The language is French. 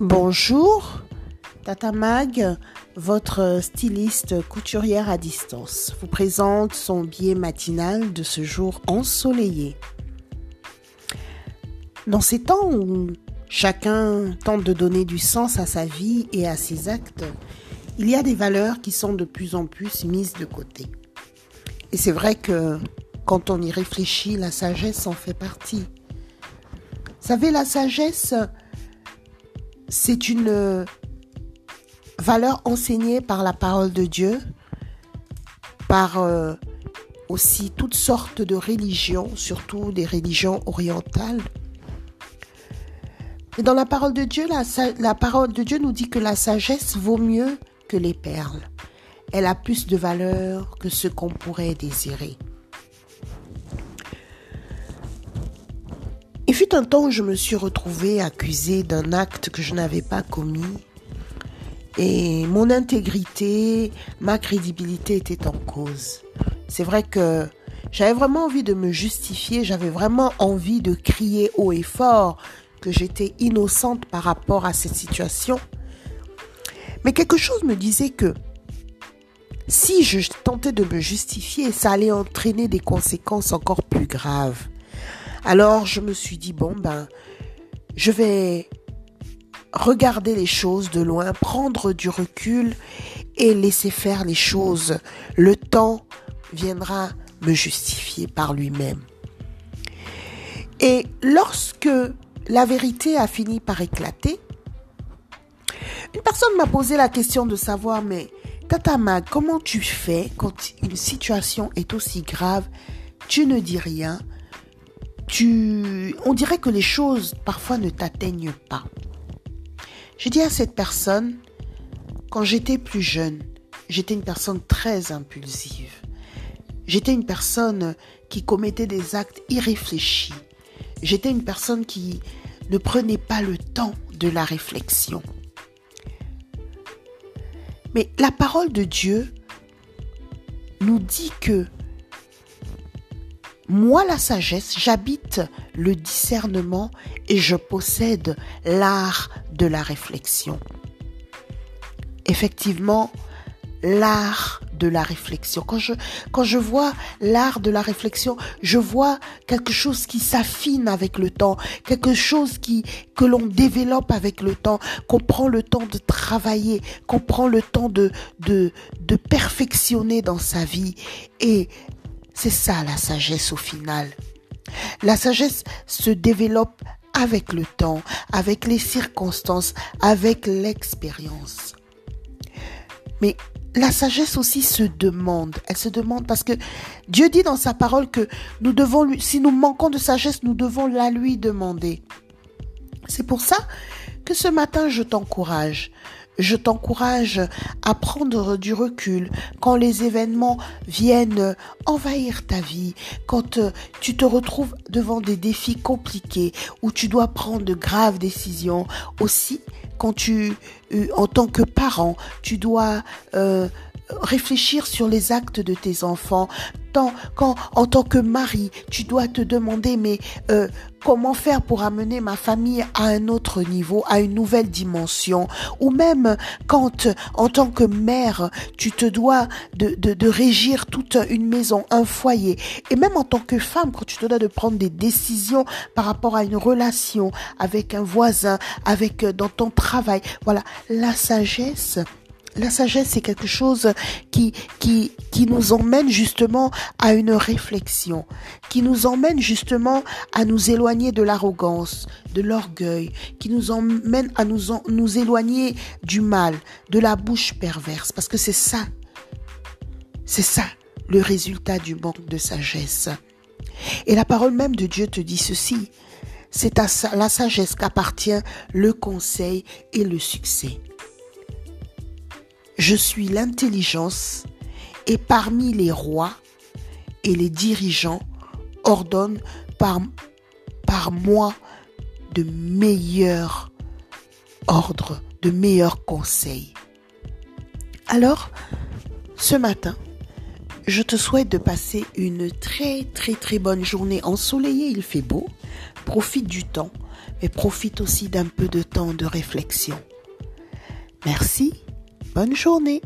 Bonjour, Tata Mag, votre styliste couturière à distance, vous présente son billet matinal de ce jour ensoleillé. Dans ces temps où chacun tente de donner du sens à sa vie et à ses actes, il y a des valeurs qui sont de plus en plus mises de côté. Et c'est vrai que quand on y réfléchit, la sagesse en fait partie. Vous savez, la sagesse, c'est une euh, valeur enseignée par la parole de Dieu, par euh, aussi toutes sortes de religions, surtout des religions orientales. Et dans la parole de Dieu, la, la parole de Dieu nous dit que la sagesse vaut mieux que les perles. Elle a plus de valeur que ce qu'on pourrait désirer. Fut un temps où je me suis retrouvée accusée d'un acte que je n'avais pas commis et mon intégrité, ma crédibilité étaient en cause. C'est vrai que j'avais vraiment envie de me justifier, j'avais vraiment envie de crier haut et fort que j'étais innocente par rapport à cette situation. Mais quelque chose me disait que si je tentais de me justifier, ça allait entraîner des conséquences encore plus graves. Alors je me suis dit, bon, ben, je vais regarder les choses de loin, prendre du recul et laisser faire les choses. Le temps viendra me justifier par lui-même. Et lorsque la vérité a fini par éclater, une personne m'a posé la question de savoir, mais Tata Mag, comment tu fais quand une situation est aussi grave, tu ne dis rien, tu, on dirait que les choses parfois ne t'atteignent pas. Je dis à cette personne, quand j'étais plus jeune, j'étais une personne très impulsive. J'étais une personne qui commettait des actes irréfléchis. J'étais une personne qui ne prenait pas le temps de la réflexion. Mais la parole de Dieu nous dit que moi, la sagesse, j'habite le discernement et je possède l'art de la réflexion. Effectivement, l'art de la réflexion. Quand je, vois l'art de la réflexion, je vois quelque chose qui s'affine avec le temps, quelque chose qui, que l'on développe avec le temps, qu'on prend le temps de travailler, qu'on prend le temps de, de, de perfectionner dans sa vie. Et c'est ça la sagesse au final. La sagesse se développe avec le temps, avec les circonstances, avec l'expérience. Mais la sagesse aussi se demande. Elle se demande parce que Dieu dit dans sa parole que nous devons lui, si nous manquons de sagesse, nous devons la lui demander. C'est pour ça que ce matin, je t'encourage je t'encourage à prendre du recul quand les événements viennent envahir ta vie, quand euh, tu te retrouves devant des défis compliqués où tu dois prendre de graves décisions. Aussi, quand tu, euh, en tant que parent, tu dois euh, réfléchir sur les actes de tes enfants. Tant, quand, en tant que mari, tu dois te demander, mais euh, comment faire pour amener ma famille à un autre niveau, à une nouvelle dimension? Ou même quand, en tant que mère, tu te dois de, de, de régir toute une maison, un foyer. Et même en tant que femme, quand tu te dois de prendre des décisions par rapport à une relation avec un voisin, avec dans ton travail. Voilà, la sagesse la sagesse, c'est quelque chose qui, nous emmène justement à une réflexion, qui nous emmène justement à nous éloigner de l'arrogance, de l'orgueil, qui nous emmène à nous éloigner du mal, de la bouche perverse, parce que c'est ça, c'est ça le résultat du manque de sagesse. Et la parole même de Dieu te dit ceci, c'est à la sagesse qu'appartient le conseil et le succès. Je suis l'intelligence et parmi les rois et les dirigeants ordonnent par, par moi de meilleurs ordres, de meilleurs conseils. Alors, ce matin, Je te souhaite de passer une très très très bonne journée ensoleillée, il fait beau. Profite du temps, mais profite aussi d'un peu de temps de réflexion. Merci, bonne journée.